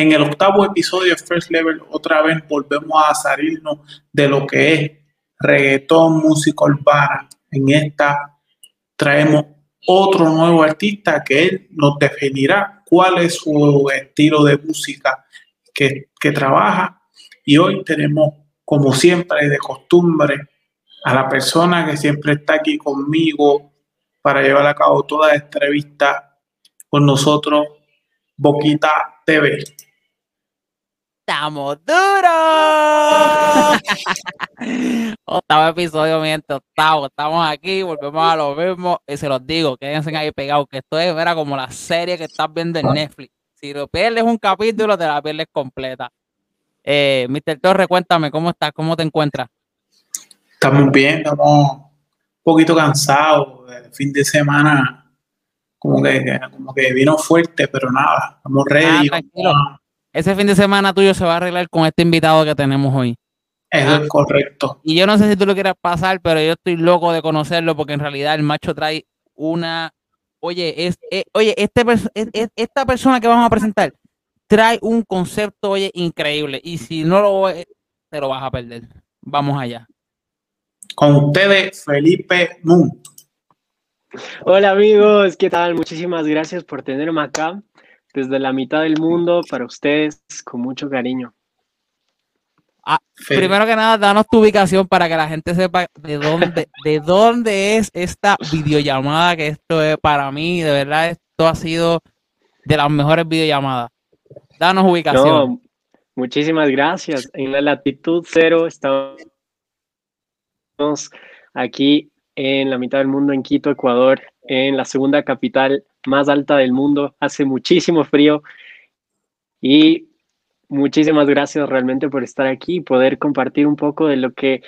En el octavo episodio de First Level, otra vez volvemos a salirnos de lo que es reggaetón, música urbana. En esta traemos otro nuevo artista que él nos definirá cuál es su estilo de música que, que trabaja. Y hoy tenemos, como siempre, de costumbre, a la persona que siempre está aquí conmigo para llevar a cabo toda esta entrevista con nosotros, Boquita TV. ¡Estamos duros! octavo episodio, miento, octavo. Estamos aquí, volvemos a lo mismo. Y se los digo, quédense ahí pegados, que esto es era como la serie que estás viendo en Netflix. Si lo pierdes un capítulo, te la pierdes completa. Eh, Mr. Torre, cuéntame, ¿cómo estás? ¿Cómo te encuentras? Estamos bien, estamos un poquito cansados. El fin de semana como que, como que vino fuerte, pero nada, estamos ready. Ah, ese fin de semana tuyo se va a arreglar con este invitado que tenemos hoy. Eso es correcto. Y yo no sé si tú lo quieras pasar, pero yo estoy loco de conocerlo porque en realidad el macho trae una. Oye, es, eh, oye, este, esta persona que vamos a presentar trae un concepto, oye, increíble. Y si no lo te lo vas a perder. Vamos allá. Con ustedes, Felipe Moon. Hola amigos, ¿qué tal? Muchísimas gracias por tenerme acá desde la mitad del mundo para ustedes con mucho cariño. Ah, primero que nada, danos tu ubicación para que la gente sepa de dónde, de dónde es esta videollamada, que esto es para mí, de verdad, esto ha sido de las mejores videollamadas. Danos ubicación. muchísimas gracias. En la latitud cero estamos aquí en la mitad del mundo, en Quito, Ecuador, en la segunda capital más alta del mundo. Hace muchísimo frío y muchísimas gracias realmente por estar aquí y poder compartir un poco de lo que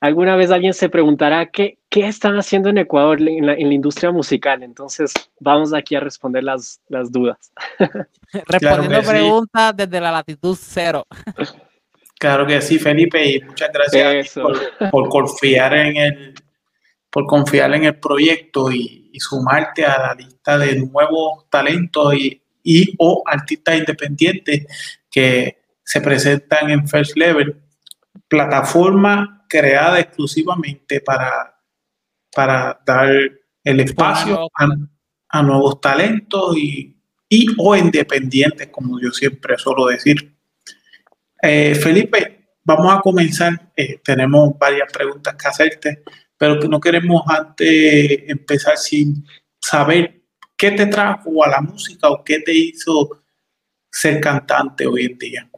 alguna vez alguien se preguntará qué, qué están haciendo en Ecuador en la, industria musical. Entonces, vamos aquí a responder las, las dudas. Respondiendo preguntas desde la latitud cero. Claro que sí, Felipe, y muchas gracias por, confiar en el, por confiar en el proyecto y, sumarte a la lista de nuevos talentos y, y, o artistas independientes que se presentan en First Level, plataforma creada exclusivamente para, para dar el espacio a, nuevos talentos y, y, o independientes, como yo siempre suelo decir. Eh, Felipe, vamos a comenzar. Eh, tenemos varias preguntas que hacerte pero no queremos antes empezar sin saber qué te trajo a la música o qué te hizo ser cantante hoy en día.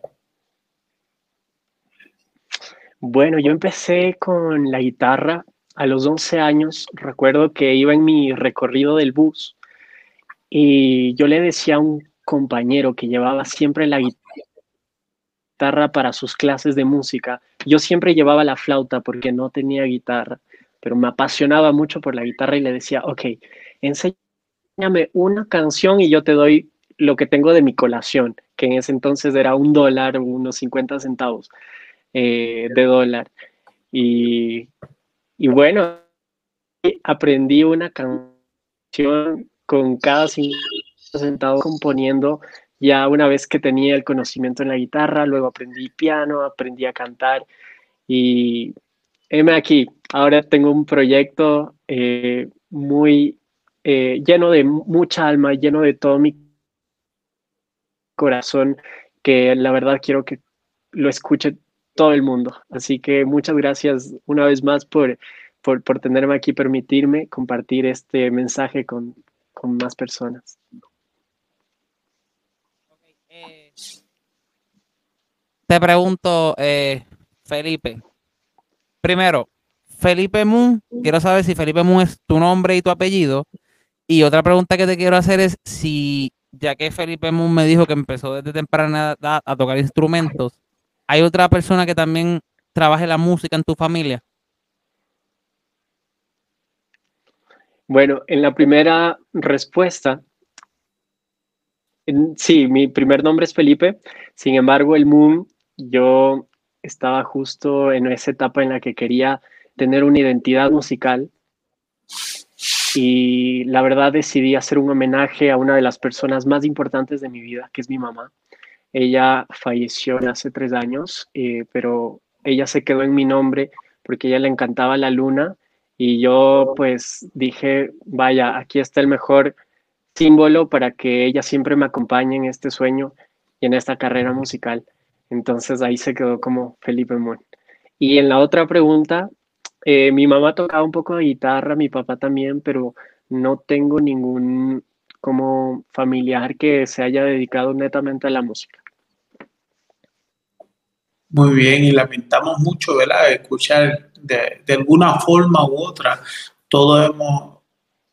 Bueno, yo empecé con la guitarra a los 11 años. Recuerdo que iba en mi recorrido del bus y yo le decía a un compañero que llevaba siempre la guitarra para sus clases de música. Yo siempre llevaba la flauta porque no tenía guitarra pero me apasionaba mucho por la guitarra y le decía, ok, enséñame una canción y yo te doy lo que tengo de mi colación, que en ese entonces era un dólar o unos 50 centavos eh, de dólar. Y, y bueno, aprendí una canción con cada 50 centavos componiendo ya una vez que tenía el conocimiento en la guitarra, luego aprendí piano, aprendí a cantar y heme aquí, ahora tengo un proyecto eh, muy eh, lleno de mucha alma, lleno de todo mi corazón, que la verdad quiero que lo escuche todo el mundo. Así que muchas gracias una vez más por, por, tenerme aquí, permitirme compartir este mensaje con, más personas. Eh, te pregunto, Felipe, primero, Felipe Moon, quiero saber si Felipe Moon es tu nombre y tu apellido. Y otra pregunta que te quiero hacer es si, ya que Felipe Moon me dijo que empezó desde temprana edad a tocar instrumentos, ¿hay otra persona que también trabaje la música en tu familia? Bueno, en la primera respuesta, sí, mi primer nombre es Felipe, sin embargo, el Moon, yo estaba justo en esa etapa en la que quería tener una identidad musical y la verdad decidí hacer un homenaje a una de las personas más importantes de mi vida, que es mi mamá. Ella falleció hace tres años, eh, pero ella se quedó en mi nombre porque ella le encantaba la luna y yo pues dije, vaya, aquí está el mejor símbolo para que ella siempre me acompañe en este sueño y en esta carrera musical. Entonces ahí se quedó como Felipe Moon. Y en la otra pregunta, eh, mi mamá tocaba un poco de guitarra, mi papá también, pero no tengo ningún como familiar que se haya dedicado netamente a la música. Muy bien, y lamentamos mucho, ¿verdad? Escuchar de, de alguna forma u otra, todos hemos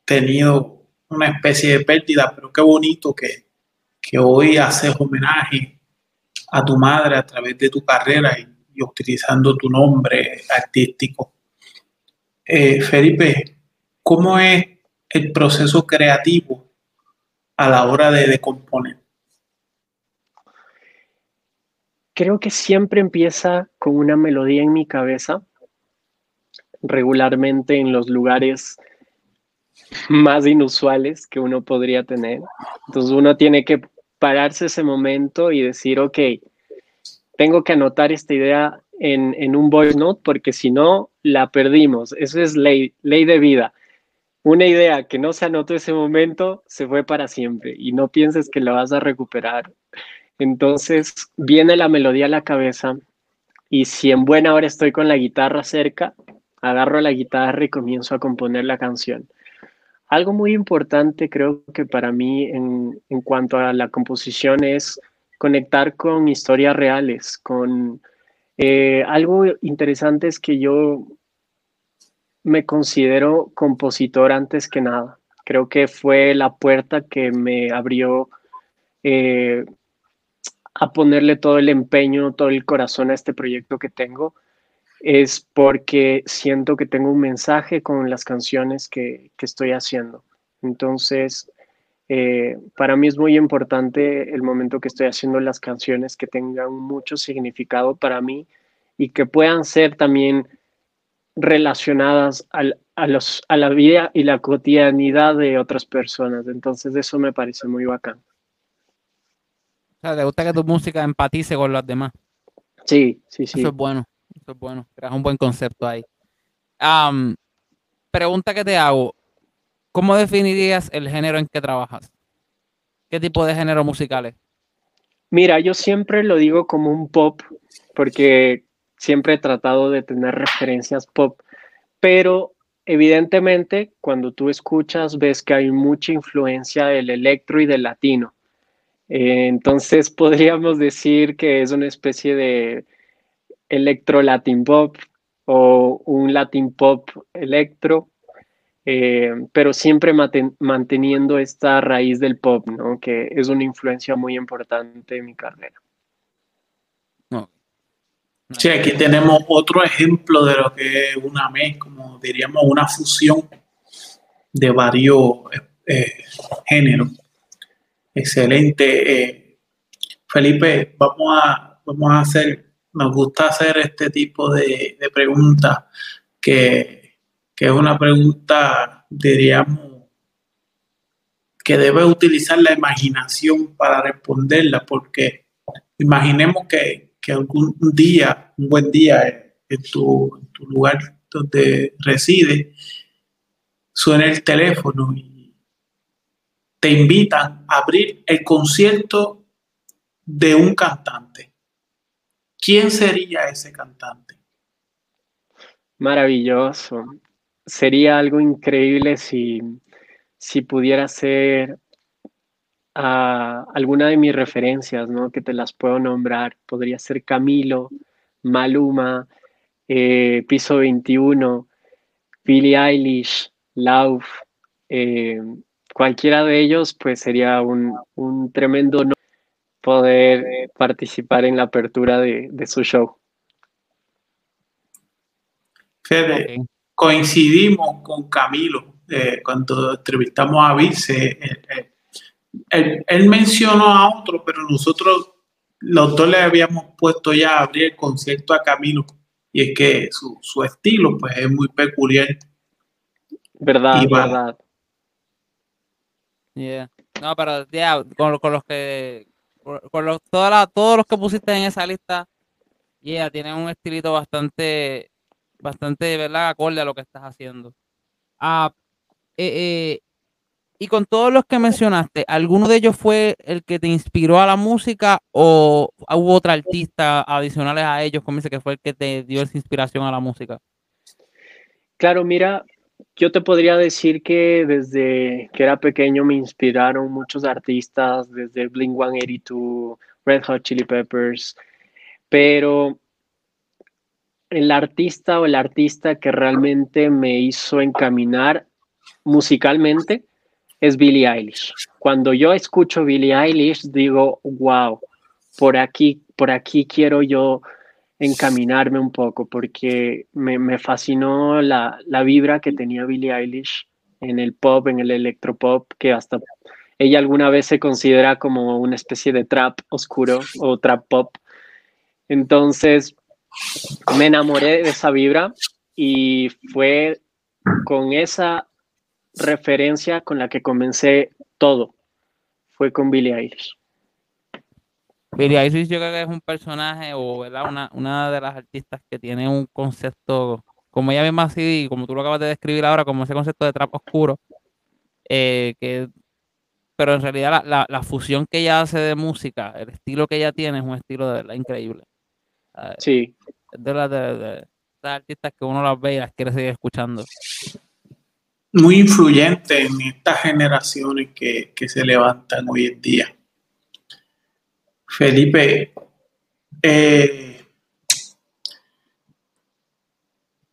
tenido una especie de pérdida, pero qué bonito que, que hoy haces homenaje a tu madre a través de tu carrera y, utilizando tu nombre artístico. Eh, Felipe, ¿cómo es el proceso creativo a la hora de, de componer? Creo que siempre empieza con una melodía en mi cabeza, regularmente en los lugares más inusuales que uno podría tener. Entonces uno tiene que pararse ese momento y decir, ok, tengo que anotar esta idea en, un voice note porque si no, la perdimos. Eso es ley, ley de vida. Una idea que no se anotó ese momento se fue para siempre y no pienses que la vas a recuperar. Entonces viene la melodía a la cabeza y si en buena hora estoy con la guitarra cerca, agarro la guitarra y comienzo a componer la canción. Algo muy importante creo que para mí en, cuanto a la composición es conectar con historias reales, con eh, algo interesante es que yo me considero compositor antes que nada. Creo que fue la puerta que me abrió eh, a ponerle todo el empeño, todo el corazón a este proyecto que tengo es porque siento que tengo un mensaje con las canciones que, estoy haciendo. Entonces, eh, para mí es muy importante el momento que estoy haciendo las canciones que tengan mucho significado para mí y que puedan ser también relacionadas a, los, a la vida y la cotidianidad de otras personas. Entonces, eso me parece muy bacán. O sea, ¿te gusta que tu música empatice con los demás? Sí, sí, sí. Eso es bueno. Eso es bueno, creas un buen concepto ahí. pregunta que te hago, ¿cómo definirías el género en que trabajas? ¿Qué tipo de género musicales? Mira, yo siempre lo digo como un pop, porque siempre he tratado de tener referencias pop, pero evidentemente cuando tú escuchas ves que hay mucha influencia del electro y del latino. Eh, entonces podríamos decir que es una especie de electro latin pop o un latin pop electro, eh, pero siempre manteniendo esta raíz del pop, ¿no? que es una influencia muy importante en mi carrera. Sí, aquí tenemos otro ejemplo de lo que es una mezcla, como diríamos, una fusión de varios eh, géneros. Excelente. Eh, Felipe, vamos a, vamos a hacer nos gusta hacer este tipo de, preguntas, que, es una pregunta, diríamos, que debe utilizar la imaginación para responderla, porque imaginemos que, algún día, un buen día en tu, en tu lugar donde reside, suena el teléfono y te invitan a abrir el concierto de un cantante ¿quién sería ese cantante? Maravilloso. Sería algo increíble si, si pudiera ser ah, alguna de mis referencias, ¿no? Que te las puedo nombrar. Podría ser Camilo, Maluma, eh, Piso 21, Billie Eilish, Lauf. Eh, cualquiera de ellos, pues sería un, un tremendo poder participar en la apertura de, su show. Fede, coincidimos con Camilo eh, cuando entrevistamos a Vice. Eh, eh, él, mencionó a otro, pero nosotros los dos le habíamos puesto ya a abrir el concierto a Camilo. Y es que su, estilo pues es muy peculiar. Verdad, verdad. Yeah. No, pero ya, con, con los que con todos los que pusiste en esa lista, yeah, tienen un estilito bastante, bastante, ¿verdad? Acorde a lo que estás haciendo. Ah, eh, eh, y con todos los que mencionaste, ¿alguno de ellos fue el que te inspiró a la música o hubo otra artista adicionales a ellos, como dice que fue el que te dio esa inspiración a la música? Claro, mira, yo te podría decir que desde que era pequeño me inspiraron muchos artistas, desde Blink 182, Red Hot Chili Peppers, pero el artista o el artista que realmente me hizo encaminar musicalmente es Billie Eilish. Cuando yo escucho Billie Eilish digo, wow, por aquí, por aquí quiero yo encaminarme un poco porque me, fascinó la, vibra que tenía Billie Eilish en el pop, en el electropop, que hasta ella alguna vez se considera como una especie de trap oscuro o trap pop. Entonces me enamoré de esa vibra y fue con esa referencia con la que comencé todo. Fue con Billie Eilish. Billie Eilish yo creo que es un personaje o ¿verdad? Una, una de las artistas que tiene un concepto, como ella misma así, como tú lo acabas de describir ahora, como ese concepto de trap oscuro, eh, que, pero en realidad la, la, fusión que ella hace de música, el estilo que ella tiene es un estilo de verdad increíble. Sí. Es de las de, artistas que uno las ve y las quiere seguir escuchando. Muy influyente en estas generaciones que, que se levantan hoy en día. Felipe, eh,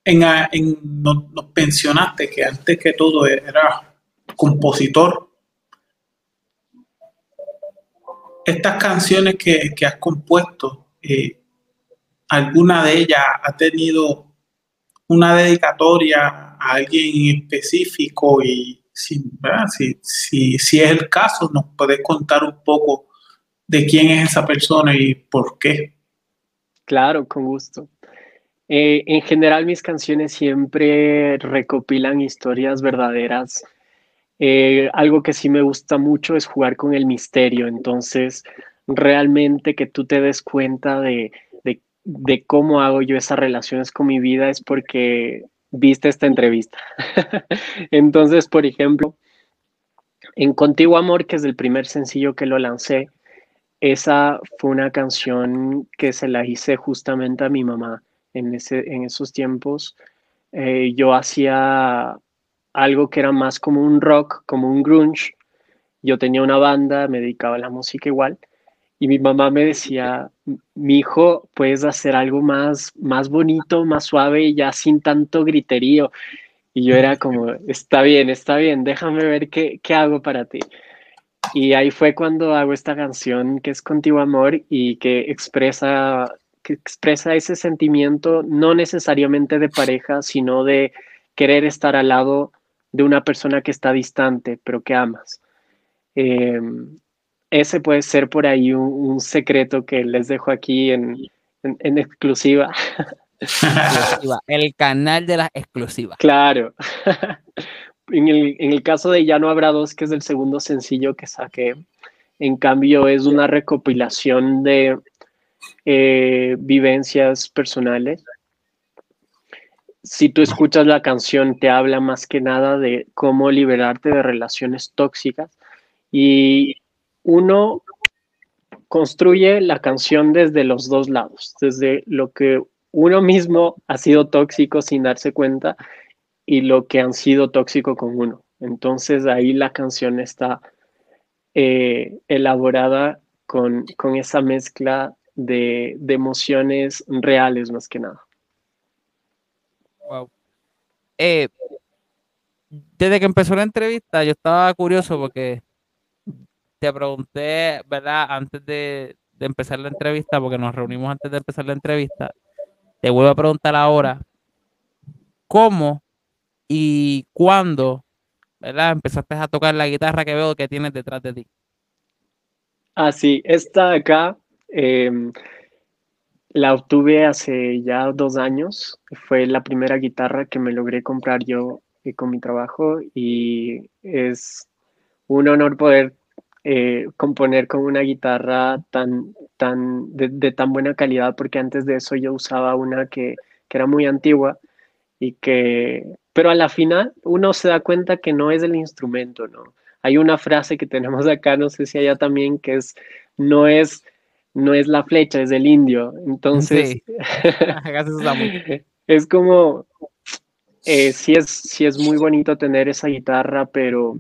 en, nos, pensionaste que antes que todo era compositor. Estas canciones que, has compuesto, eh, ¿alguna de ellas ha tenido una dedicatoria a alguien específico? Y si, si, si es el caso, nos puedes contar un poco de quién es esa persona y por qué. Claro, con gusto. Eh, en general mis canciones siempre recopilan historias verdaderas. Eh, algo que sí me gusta mucho es jugar con el misterio, entonces realmente que tú te des cuenta de, de cómo hago yo esas relaciones con mi vida es porque viste esta entrevista. entonces, por ejemplo, en Contigo Amor, que es el primer sencillo que lo lancé, esa fue una canción que se la hice justamente a mi mamá en, ese, en esos tiempos. Eh, yo hacía algo que era más como un rock, como un grunge. Yo tenía una banda, me dedicaba a la música igual. Y mi mamá me decía, mi hijo, puedes hacer algo más, más bonito, más suave ya sin tanto griterío. Y yo era como, está bien, está bien, déjame ver qué, qué hago para ti. Y ahí fue cuando hago esta canción que es Contigo Amor y que expresa, que expresa ese sentimiento no necesariamente de pareja, sino de querer estar al lado de una persona que está distante, pero que amas. Em, ese puede ser por ahí un, secreto que les dejo aquí en, en exclusiva. El canal de las exclusivas. Claro. En el, caso de Ya no habrá dos, que es el segundo sencillo que saqué, en cambio es una recopilación de eh, vivencias personales. Si tú escuchas la canción, te habla más que nada de cómo liberarte de relaciones tóxicas y uno construye la canción desde los dos lados, desde lo que uno mismo ha sido tóxico sin darse cuenta y lo que han sido tóxico con uno. Entonces ahí la canción está eh, elaborada con, esa mezcla de, emociones reales más que nada. Wow. Eh, desde que empezó la entrevista yo estaba curioso porque te pregunté, ¿verdad? Antes de empezar la entrevista, porque nos reunimos antes de empezar la entrevista, te vuelvo a preguntar ahora, ¿cómo y cuándo, ¿verdad? Empezaste a tocar la guitarra que veo que tienes detrás de ti. Ah, sí, esta acá em, la obtuve hace ya dos años. Fue la primera guitarra que me logré comprar yo eh, con mi trabajo y es un honor poder eh, componer con una guitarra tan, tan, de, tan buena calidad, porque antes de eso yo usaba una que, que era muy antigua y que, pero a la final uno se da cuenta que no es el instrumento, ¿no? Hay una frase que tenemos acá, no sé si allá también, que es, no es, no es la flecha, es el indio. Entonces, es como, eh, sí, es, sí es muy bonito tener esa guitarra, pero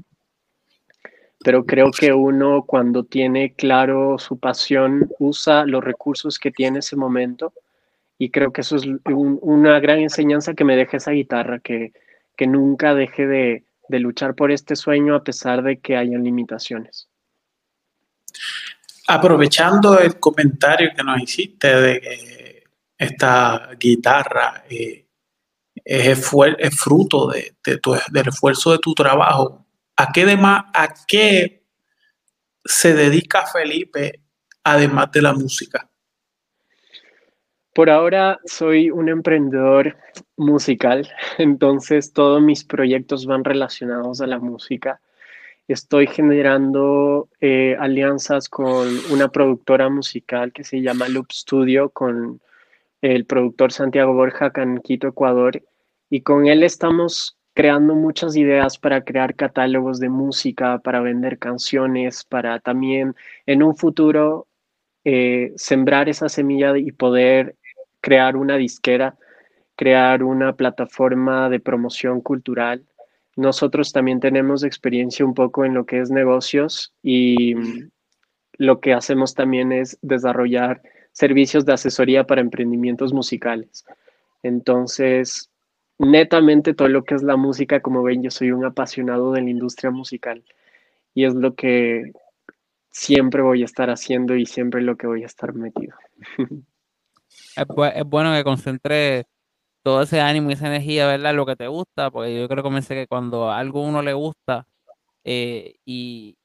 pero creo que uno cuando tiene claro su pasión usa los recursos que tiene ese momento y creo que eso es una gran enseñanza que me deja esa guitarra, que, que nunca deje de, de, luchar por este sueño a pesar de que hayan limitaciones. Aprovechando el comentario que nos hiciste de que esta guitarra eh, es, es, fruto de, de tu, del esfuerzo de tu trabajo, ¿A qué, demás, ¿A qué se dedica Felipe además de la música? Por ahora soy un emprendedor musical, entonces todos mis proyectos van relacionados a la música. Estoy generando eh, alianzas con una productora musical que se llama Loop Studio, con el productor Santiago Borja en Quito, Ecuador, y con él estamos creando muchas ideas para crear catálogos de música, para vender canciones, para también en un futuro eh, sembrar esa semilla y poder crear una disquera, crear una plataforma de promoción cultural. Nosotros también tenemos experiencia un poco en lo que es negocios y lo que hacemos también es desarrollar servicios de asesoría para emprendimientos musicales. Entonces, netamente todo lo que es la música, como ven, yo soy un apasionado de la industria musical y es lo que siempre voy a estar haciendo y siempre lo que voy a estar metido. Es, bueno que concentre todo ese ánimo y esa energía, ¿verdad? Lo que te gusta, porque yo creo que que cuando algo uno le gusta eh, y,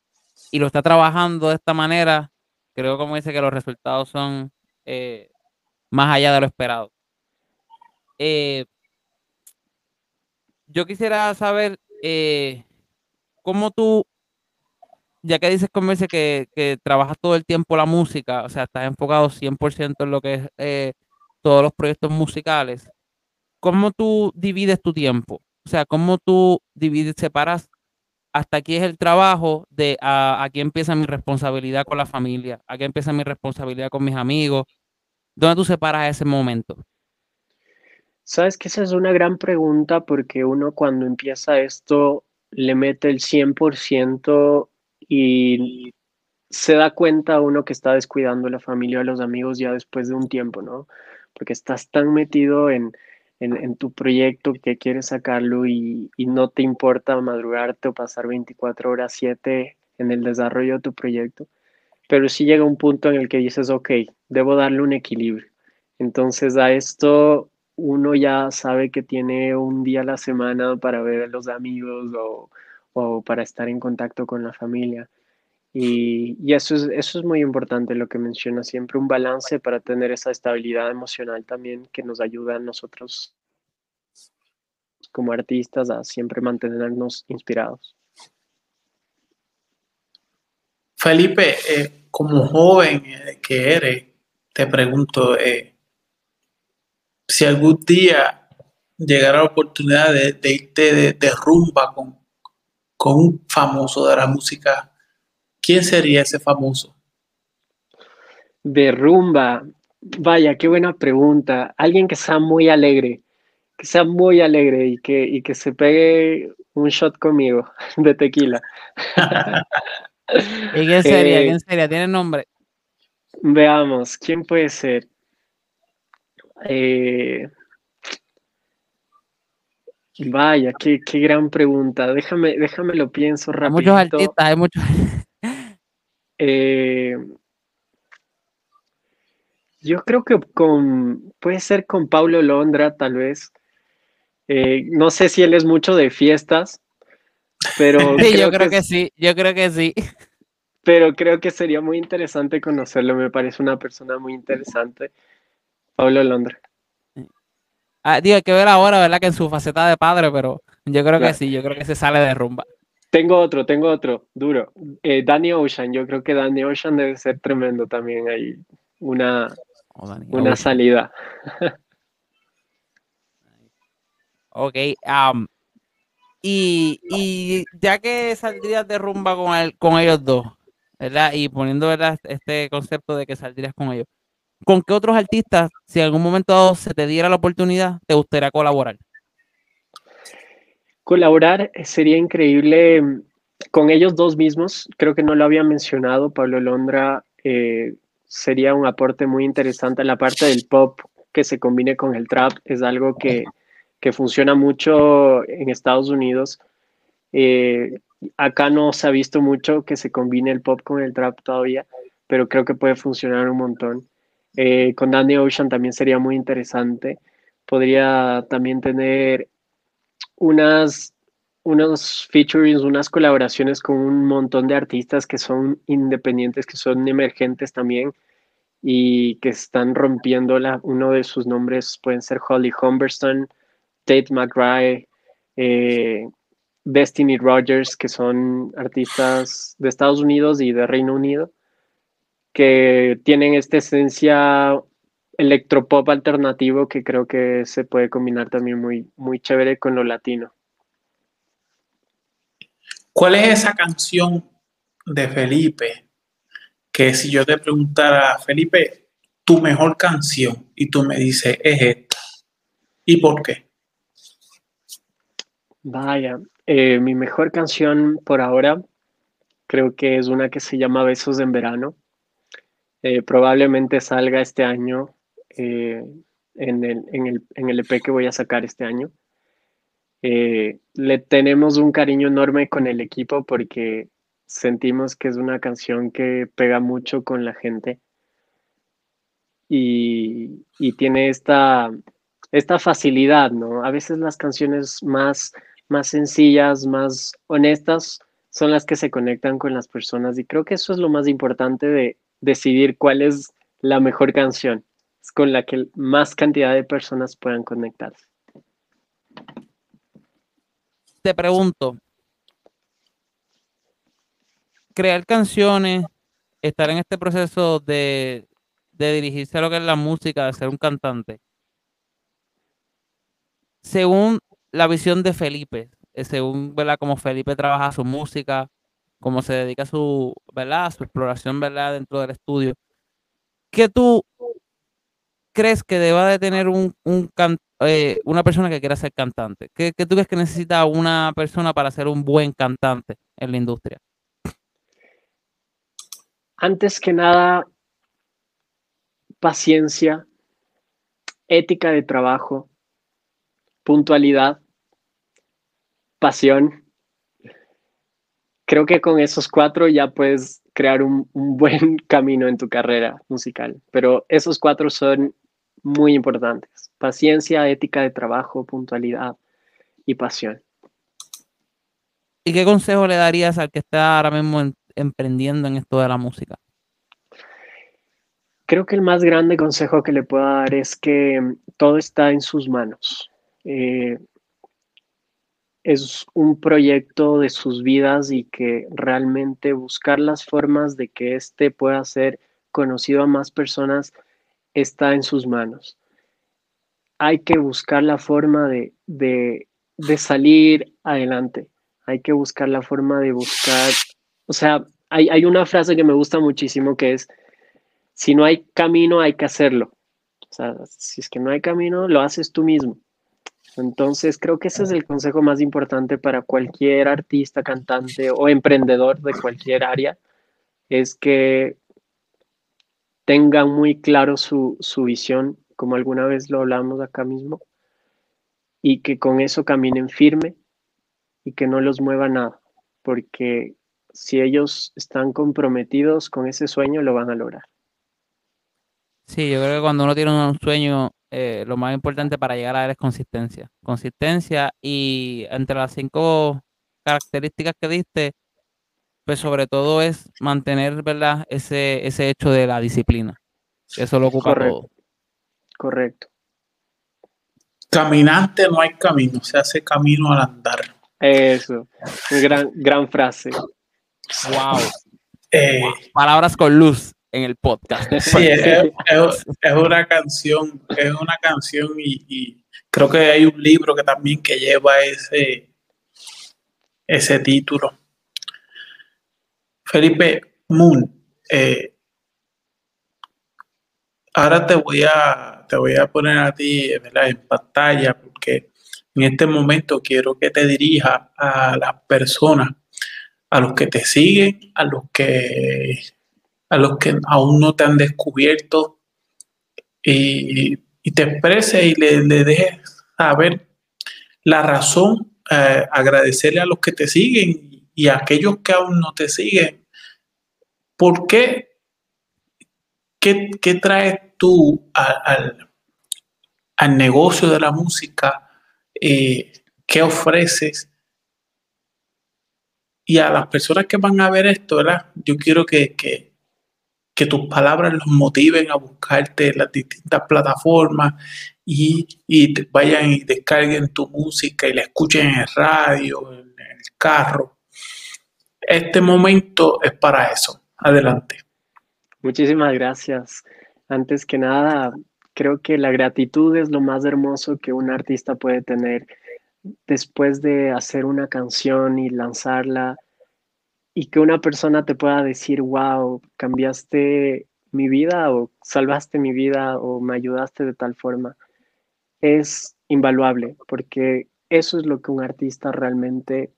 lo está trabajando de esta manera, creo como dice que los resultados son eh, más allá de lo esperado. Eh, yo quisiera saber cómo tú, ya que dices dice que, que, trabajas todo el tiempo la música, o sea, estás enfocado 100% en lo que es eh, todos los proyectos musicales, ¿cómo tú divides tu tiempo? O sea, ¿cómo tú divides, separas hasta aquí es el trabajo de a, aquí empieza mi responsabilidad con la familia, aquí empieza mi responsabilidad con mis amigos? ¿Dónde tú separas ese momento? Sabes que esa es una gran pregunta porque uno cuando empieza esto le mete el 100% y se da cuenta uno que está descuidando la familia o los amigos ya después de un tiempo, ¿no? Porque estás tan metido en, tu proyecto que quieres sacarlo y, y, no te importa madrugarte o pasar 24 horas 7 en el desarrollo de tu proyecto. Pero sí llega un punto en el que dices, ok, debo darle un equilibrio. Entonces a esto uno ya sabe que tiene un día a la semana para ver a los amigos o, para estar en contacto con la familia. Y, eso, es, eso es muy importante lo que menciona siempre, un balance para tener esa estabilidad emocional también que nos ayuda a nosotros como artistas a siempre mantenernos inspirados. Felipe, eh, como joven eh, que eres, te pregunto, eh, si algún día llegara la oportunidad de, irte de, rumba con, con un famoso de la música, ¿quién sería ese famoso? De rumba, vaya, qué buena pregunta. Alguien que sea muy alegre, que sea muy alegre y que, y que se pegue un shot conmigo de tequila. ¿Y quién sería? Eh, ¿Quién sería? ¿Tiene nombre? Veamos, ¿quién puede ser? Eh, vaya, qué, gran pregunta. Déjame, déjame lo pienso rápido. Muchos artistas, hay muchos. Eh, yo creo que con, puede ser con Paulo Londra, tal vez. Eh, no sé si él es mucho de fiestas, pero... Sí, yo creo que, sí, yo creo que sí. Pero creo que sería muy interesante conocerlo, me parece una persona muy interesante. Pablo Londra. Ah, digo, hay que ver ahora, ¿verdad? Que en su faceta de padre, pero yo creo que sí, yo creo que se sale de rumba. Tengo otro, tengo otro, duro. Eh, Danny Ocean, yo creo que Danny Ocean debe ser tremendo también ahí. Una, oh, una salida. ok, um, y, ya que saldrías de rumba con, el, con ellos dos, ¿verdad? Y poniendo ¿verdad? este concepto de que saldrías con ellos, ¿con qué otros artistas, si en algún momento se te diera la oportunidad, te gustaría colaborar? Colaborar sería increíble mm, con ellos dos mismos. Creo que no lo había mencionado. Pablo Londra eh, sería un aporte muy interesante. La parte del pop que se combine con el trap es algo que, funciona mucho en Estados Unidos. Eh, acá no se ha visto mucho que se combine el pop con el trap todavía, pero creo que puede funcionar un montón. Eh, con Danny Ocean también sería muy interesante. Podría también tener unas, unos featurings, unas colaboraciones con un montón de artistas que son independientes, que son emergentes también y que están rompiendo la, uno de sus nombres pueden ser Holly Humberstone, Tate McRae, eh, Destiny Rogers, que son artistas de Estados Unidos y de Reino Unido, que tienen esta esencia electropop alternativo que creo que se puede combinar también muy, muy chévere con lo latino. ¿Cuál es esa canción de Felipe que si yo te preguntara, Felipe, tu mejor canción y tú me dices, es esta? ¿Y por qué? Vaya, eh, mi mejor canción por ahora creo que es una que se llama Besos en Verano. Eh, probablemente salga este año eh, en, el, en, el, en, el, EP que voy a sacar este año. Eh, le tenemos un cariño enorme con el equipo porque sentimos que es una canción que pega mucho con la gente y, y tiene esta, esta facilidad, ¿no? A veces las canciones más, más sencillas, más honestas, son las que se conectan con las personas y creo que eso es lo más importante de decidir cuál es la mejor canción con la que más cantidad de personas puedan conectarse. Te pregunto, crear canciones, estar en este proceso de, dirigirse a lo que es la música, de ser un cantante, según la visión de Felipe, eh, según ¿verdad? cómo Felipe trabaja su música, cómo se dedica a su, ¿verdad? su exploración ¿verdad? dentro del estudio, ¿qué tú crees que deba de tener un, eh, una persona que quiera ser cantante? ¿Qué, tú crees que necesita una persona para ser un buen cantante en la industria? Antes que nada, paciencia, ética de trabajo, puntualidad, pasión. Creo que con esos cuatro ya puedes crear un, un, buen camino en tu carrera musical, pero esos cuatro son muy importantes. Paciencia, ética de trabajo, puntualidad y pasión. ¿Y qué consejo le darías al que está ahora mismo emprendiendo en esto de la música? Creo que el más grande consejo que le puedo dar es que todo está en sus manos. Eh, es un proyecto de sus vidas y que realmente buscar las formas de que éste pueda ser conocido a más personas está en sus manos. Hay que buscar la forma de, de, salir adelante. Hay que buscar la forma de buscar, o sea, hay, hay una frase que me gusta muchísimo que es, si no hay camino, hay que hacerlo. O sea, si es que no hay camino, lo haces tú mismo. Entonces, creo que ese es el consejo más importante para cualquier artista, cantante o emprendedor de cualquier área, es que tengan muy claro su, visión, como alguna vez lo hablamos acá mismo, y que con eso caminen firme y que no los mueva nada, porque si ellos están comprometidos con ese sueño, lo van a lograr. Sí, yo creo que cuando uno tiene un sueño, eh, lo más importante para llegar a él es consistencia. Consistencia y entre las cinco características que diste, pues sobre todo es mantener, ¿verdad? Ese, ese hecho de la disciplina. Eso lo ocupa todo. Correcto. Caminante no hay camino, se hace camino al andar. Eso, gran, gran frase. Wow. Eh, Palabras con luz en el podcast. Sí, es, una canción, es una canción y, creo que hay un libro que también que lleva ese, ese título. Felipe Moon, eh, ahora te voy a te voy a poner a ti en pantalla porque en este momento quiero que te dirijas a las personas, a los que te siguen, a los que a los que aún no te han descubierto y, te expreses y le, dejes saber la razón, eh, agradecerle a los que te siguen y a aquellos que aún no te siguen. ¿Por qué? ¿Qué, traes tú al, al, negocio de la música? Eh, ¿Qué ofreces? Y a las personas que van a ver esto, ¿verdad? Yo quiero que, que tus palabras los motiven a buscarte en las distintas plataformas y, vayan y descarguen tu música y la escuchen en el radio, en el carro. Este momento es para eso. Adelante. Muchísimas gracias. Antes que nada, creo que la gratitud es lo más hermoso que un artista puede tener después de hacer una canción y lanzarla y que una persona te pueda decir, wow, cambiaste mi vida o salvaste mi vida o me ayudaste de tal forma, es invaluable porque eso es lo que un artista realmente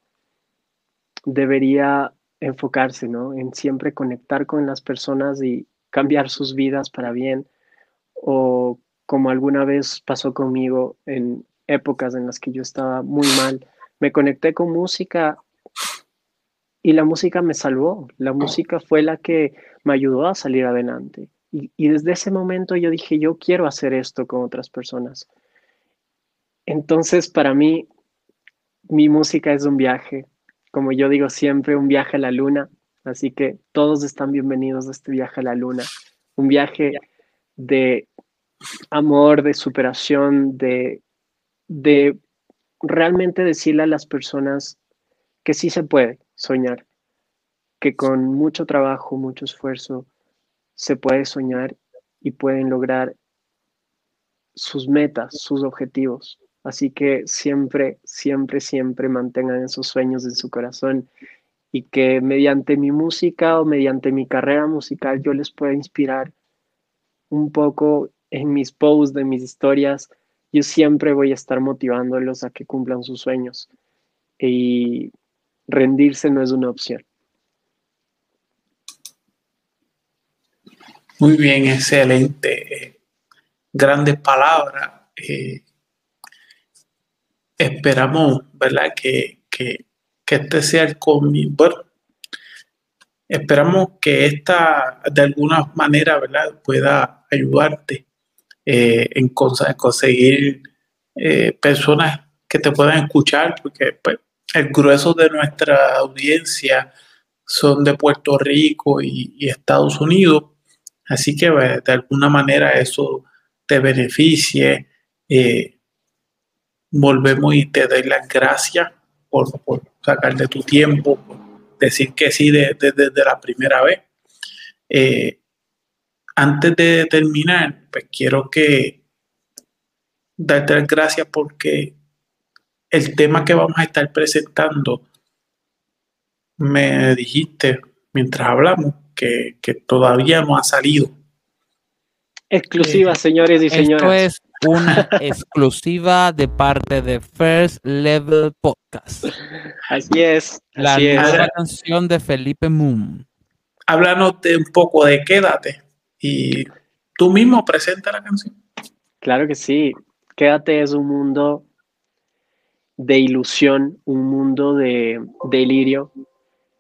debería enfocarse, ¿no? En siempre conectar con las personas y cambiar sus vidas para bien o como alguna vez pasó conmigo en épocas en las que yo estaba muy mal, me conecté con música y la música me salvó, la música fue la que me ayudó a salir adelante. Y, desde ese momento yo dije, yo quiero hacer esto con otras personas. Entonces, para mí, mi música es un viaje, como yo digo siempre, un viaje a la luna. Así que todos están bienvenidos a este viaje a la luna. Un viaje de amor, de superación, de, de realmente decirle a las personas que sí se puede, soñar, que con mucho trabajo, mucho esfuerzo, se puede soñar y pueden lograr sus metas, sus objetivos. Así que siempre, siempre, siempre mantengan esos sueños en su corazón y que mediante mi música o mediante mi carrera musical yo les pueda inspirar un poco en mis posts, de mis historias. Yo siempre voy a estar motivándolos a que cumplan sus sueños. Y rendirse no es una opción. Muy bien, excelente. Grandes palabras. Eh, esperamos, ¿verdad? Que, este sea el comienzo. Bueno, esperamos que esta de alguna manera, ¿verdad? Pueda ayudarte eh, en conseguir eh, personas que te puedan escuchar, porque pues, el grueso de nuestra audiencia son de Puerto Rico y, Estados Unidos, así que pues, de alguna manera eso te beneficie. Eh, volvemos y te doy las gracias por, sacar de tu tiempo, por decir que sí desde de, la primera vez. Eh, antes de terminar, pues quiero que darte las gracias porque el tema que vamos a estar presentando, me dijiste mientras hablamos que, todavía no ha salido. Exclusiva, eh, señores y señoras. Esto es una exclusiva de parte de First Level Podcast. Así es. La nueva canción de Felipe Moon. Háblanos de un poco de Quédate y tú mismo presenta la canción. Claro que sí. Quédate es un mundo de ilusión, un mundo de delirio,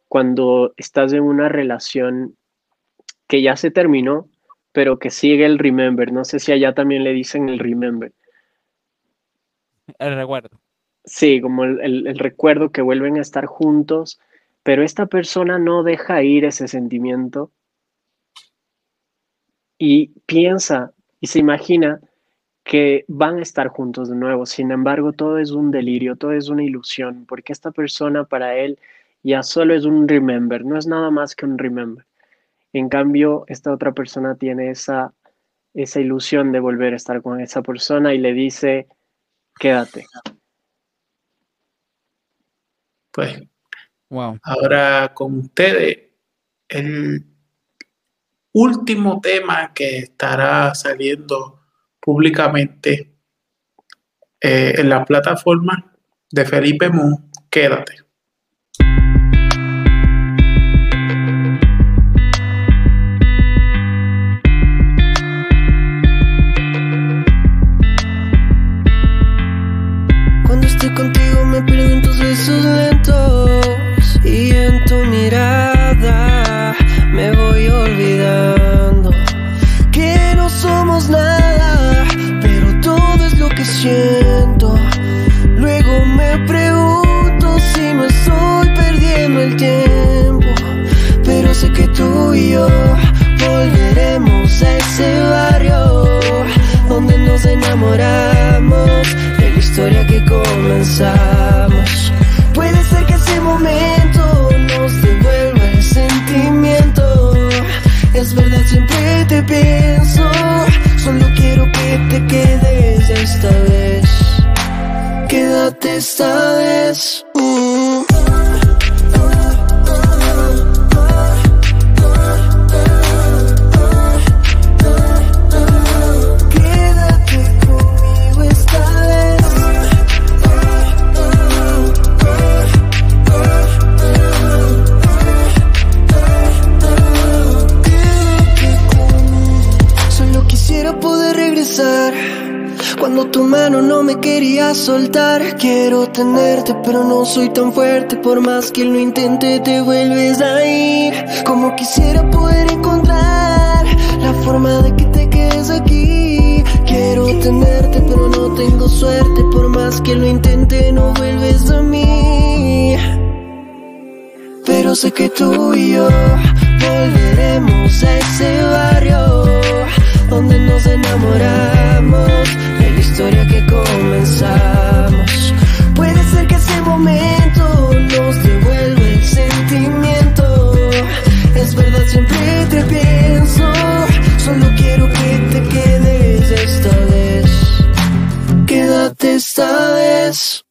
cuando estás en una relación que ya se terminó, pero que sigue el remember. No sé si allá también le dicen el remember. El recuerdo. Sí, como el, recuerdo que vuelven a estar juntos, pero esta persona no deja ir ese sentimiento y piensa y se imagina que van a estar juntos de nuevo. Sin embargo, todo es un delirio, todo es una ilusión, porque esta persona para él ya solo es un remember, no es nada más que un remember. En cambio, esta otra persona tiene esa, esa ilusión de volver a estar con esa persona y le dice, quédate. Pues, wow. ahora con ustedes, el último tema que estará saliendo públicamente eh, en la plataforma de Felipe Moon, quédate. Cuando estoy contigo me pierdo en tus besos lentos y en tu mirada me voy olvidando que no somos nada Luego me pregunto si no estoy perdiendo el tiempo. Pero sé que tú y yo volveremos a ese barrio donde nos enamoramos de la historia que comenzamos. Puede ser que ese momento nos devuelva el sentimiento. Es verdad, siempre te pienso. Que te quedes esta vez. Quédate esta vez. Cuando tu mano no me quería soltar, quiero tenerte, pero no soy tan fuerte. Por más que lo intente, te vuelves a ir. Como quisiera poder encontrar la forma de que te quedes aquí. Quiero tenerte, pero no tengo suerte. Por más que lo intente, no vuelves a mí. Pero sé que tú y yo volveremos a ese barrio donde nos enamoramos la historia que comenzamos. Puede ser que ese momento nos devuelva el sentimiento. Es verdad, siempre te pienso. Solo quiero que te quedes esta vez. Quédate esta vez.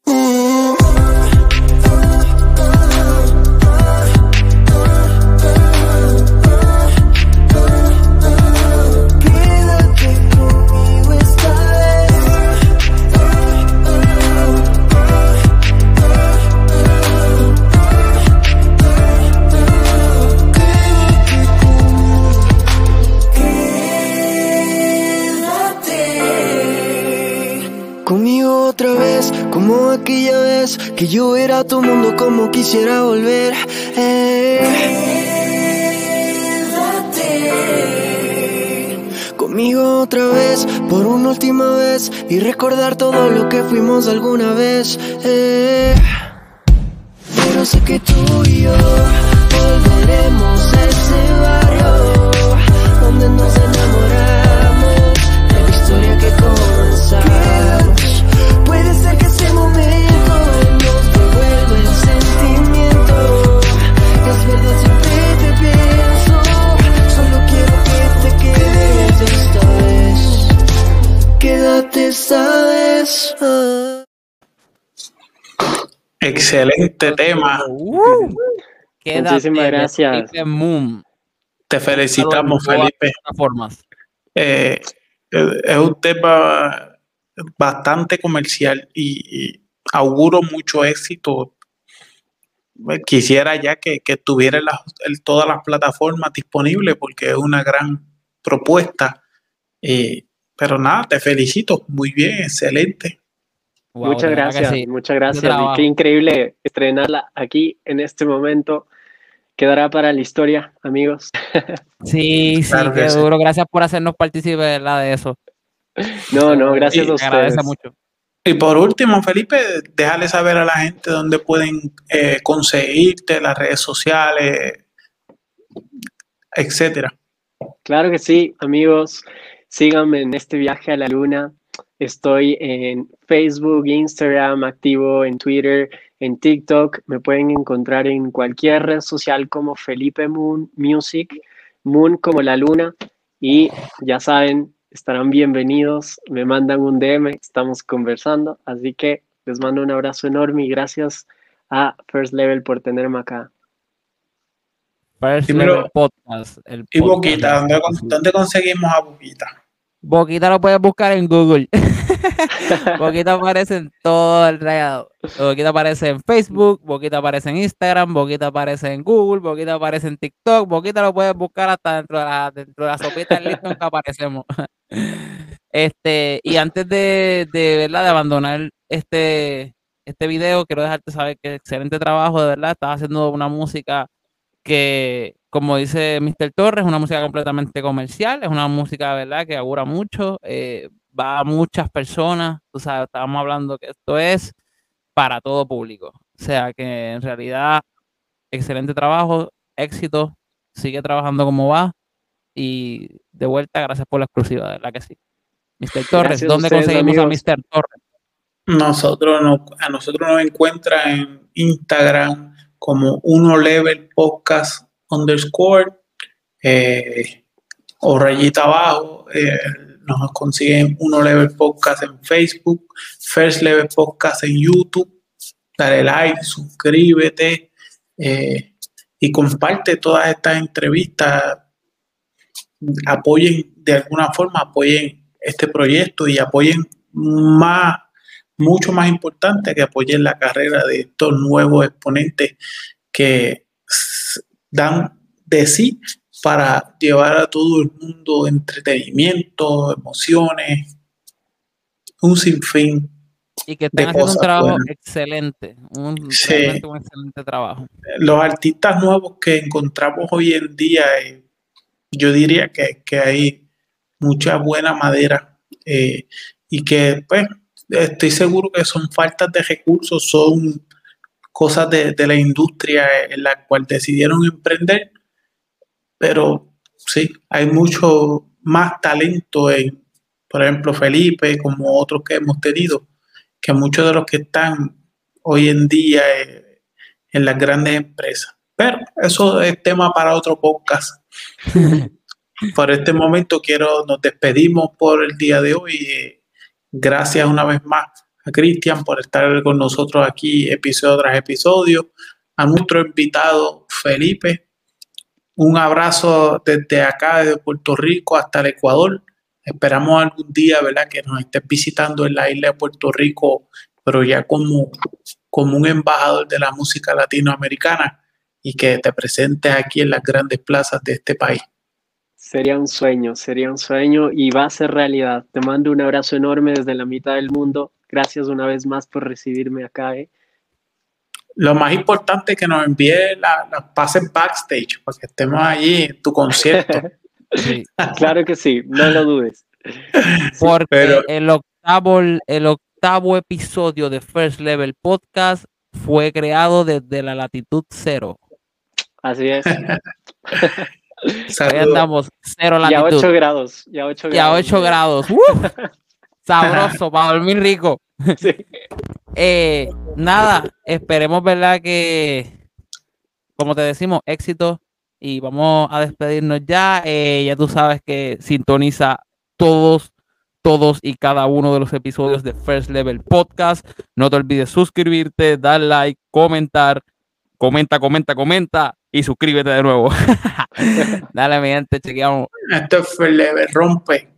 Aquella vez que yo era tu mundo como quisiera volver. Conmigo otra vez, por una última vez, y recordar todo lo que fuimos alguna vez. Eh. Pero sé que tú y yo volveremos a ese barrio donde nos Excelente tema. Uh, Muchísimas gracias. Te felicitamos, Felipe. Eh, es un tema bastante comercial y, auguro mucho éxito. Quisiera ya que, que tuviera todas las plataformas disponibles porque es una gran propuesta. Eh, pero nada, te felicito. Muy bien, excelente. muchas gracias, muchas gracias. Qué increíble estrenarla aquí en este momento. Quedará para la historia, amigos. Sí, sí, qué duro. Gracias por hacernos partícipe de eso. No, no, gracias a ustedes. mucho. Y por último, Felipe, déjale saber a la gente dónde pueden eh, conseguirte, las redes sociales, etcétera. Claro que sí, amigos. Síganme en este viaje a la luna. Estoy en Facebook, Instagram, activo en Twitter, en TikTok. Me pueden encontrar en cualquier red social como Felipe Moon Music, Moon como la luna. Y ya saben, estarán bienvenidos. Me mandan un DM, estamos conversando. Así que les mando un abrazo enorme y gracias a First Level por tenerme acá. First Level Podcast. y Boquita, ¿dónde, conseguimos a Boquita? Boquita lo puedes buscar en Google. Boquita aparece en todo el rayado. Boquita aparece en Facebook, Boquita aparece en Instagram, Boquita aparece en Google, Boquita aparece en TikTok, Boquita lo puedes buscar hasta dentro de la, dentro de sopita del que aparecemos. Este, y antes de, de, ¿verdad? de abandonar este, este video, quiero dejarte saber que excelente trabajo, de verdad. Estás haciendo una música que, como dice Mr. Torres, es una música completamente comercial, es una música, ¿verdad?, que augura mucho, eh, va a muchas personas, o sea, estábamos hablando que esto es para todo público. O sea, que en realidad, excelente trabajo, éxito, sigue trabajando como va y de vuelta, gracias por la exclusiva, de verdad que sí. Mr. Torres, ¿dónde conseguimos a Mr. Torres? Nosotros a nosotros nos encuentra en Instagram como uno level podcast underscore eh, o rayita abajo. Eh, nos consiguen uno level podcast en Facebook, First Level Podcast en YouTube. Dale like, suscríbete eh, y comparte todas estas entrevistas. Apoyen de alguna forma, apoyen este proyecto y apoyen más mucho más importante que apoyen la carrera de estos nuevos exponentes que dan de sí para llevar a todo el mundo entretenimiento, emociones, un sinfín. Y que están haciendo un trabajo excelente, un, un excelente trabajo. Los artistas nuevos que encontramos hoy en día, eh, yo diría que, hay mucha buena madera eh, y que pues estoy seguro que son faltas de recursos, son cosas de, la industria en la cual decidieron emprender, pero sí, hay mucho más talento en, por ejemplo, Felipe, como otros que hemos tenido, que muchos de los que están hoy en día eh, en las grandes empresas. Pero eso es tema para otro podcast. por este momento quiero, nos despedimos por el día de hoy. Eh, Gracias una vez más a Cristian por estar con nosotros aquí episodio tras episodio. A nuestro invitado Felipe. Un abrazo desde acá, desde Puerto Rico hasta el Ecuador. Esperamos algún día, ¿verdad?, que nos estés visitando en la isla de Puerto Rico, pero ya como, como un embajador de la música latinoamericana y que te presentes aquí en las grandes plazas de este país. Sería un sueño, sería un sueño y va a ser realidad. Te mando un abrazo enorme desde la mitad del mundo. Gracias una vez más por recibirme acá. ¿eh? Lo más importante es que nos envíe las la pases backstage para que estemos allí en tu concierto. claro que sí, no lo dudes. Porque el, octavo, el octavo episodio de First Level Podcast fue creado desde la latitud cero. Así es. Ahí andamos, cero latitud. Y a 8 grados. Y a 8 grados. Y a 8 grados. sabroso, para dormir rico. Eh, nada, esperemos, ¿verdad? Que, como te decimos, éxito. Y vamos a despedirnos ya. Eh, ya tú sabes que sintoniza todos, todos y cada uno de los episodios de First Level Podcast. No te olvides suscribirte, dar like, comentar. Comenta, comenta, comenta y suscríbete de nuevo. Dale, mi gente, chequeamos. Esto fue leve, rompe.